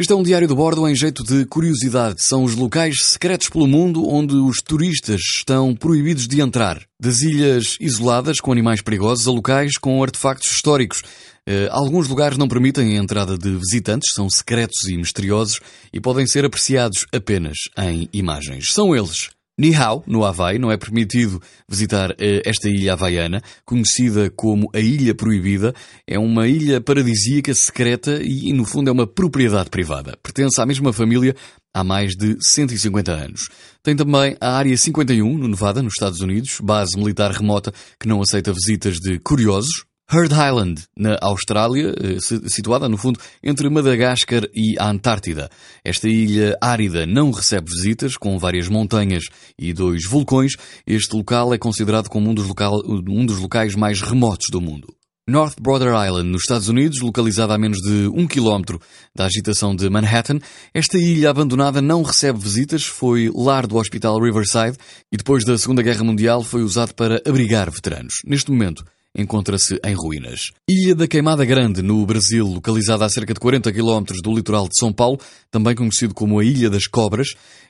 Este é um diário de bordo em jeito de curiosidade. São os locais secretos pelo mundo onde os turistas estão proibidos de entrar. Das ilhas isoladas com animais perigosos a locais com artefactos históricos. Uh, alguns lugares não permitem a entrada de visitantes, são secretos e misteriosos e podem ser apreciados apenas em imagens. São eles Nihau, no Havaí, não é permitido visitar eh, esta ilha havaiana, conhecida como a Ilha Proibida. É uma ilha paradisíaca, secreta e, no fundo, é uma propriedade privada. Pertence à mesma família há mais de 150 anos. Tem também a Área 51, no Nevada, nos Estados Unidos, base militar remota que não aceita visitas de curiosos, Heard Island, na Austrália, eh, situada no fundo entre Madagascar e a Antártida. Esta ilha árida não recebe visitas, com várias montanhas e dois vulcões. Este local é considerado como um dos, local, um dos locais mais remotos do mundo. North Brother Island, nos Estados Unidos, localizada a menos de um quilómetro da agitação de Manhattan, esta ilha abandonada não recebe visitas, foi lar do Hospital Riverside e depois da Segunda Guerra Mundial foi usado para abrigar veteranos. Neste momento, encontra-se em ruínas. Ilha da Queimada Grande, no Brasil, localizada a cerca de 40 km do litoral de São Paulo, também conhecido como a Ilha das Cobras,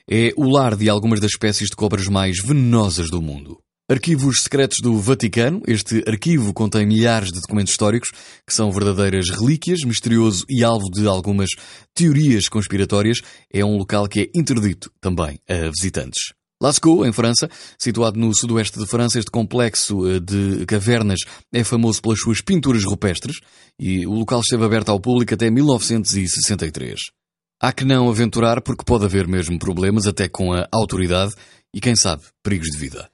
é o lar de algumas das espécies de cobras mais venenosas do mundo. Arquivos Secretos do Vaticano. Este arquivo contém milhares de documentos históricos que são verdadeiras relíquias, misterioso e alvo de algumas teorias conspiratórias. É um local que é interdito também a visitantes. Lascaux, em França, situado no sudoeste de França, este complexo eh, de cavernas é famoso pelas suas pinturas rupestres e o local esteve aberto ao público até 1963. Há que não aventurar porque pode haver mesmo problemas até com a autoridade e, quem sabe, perigos de vida.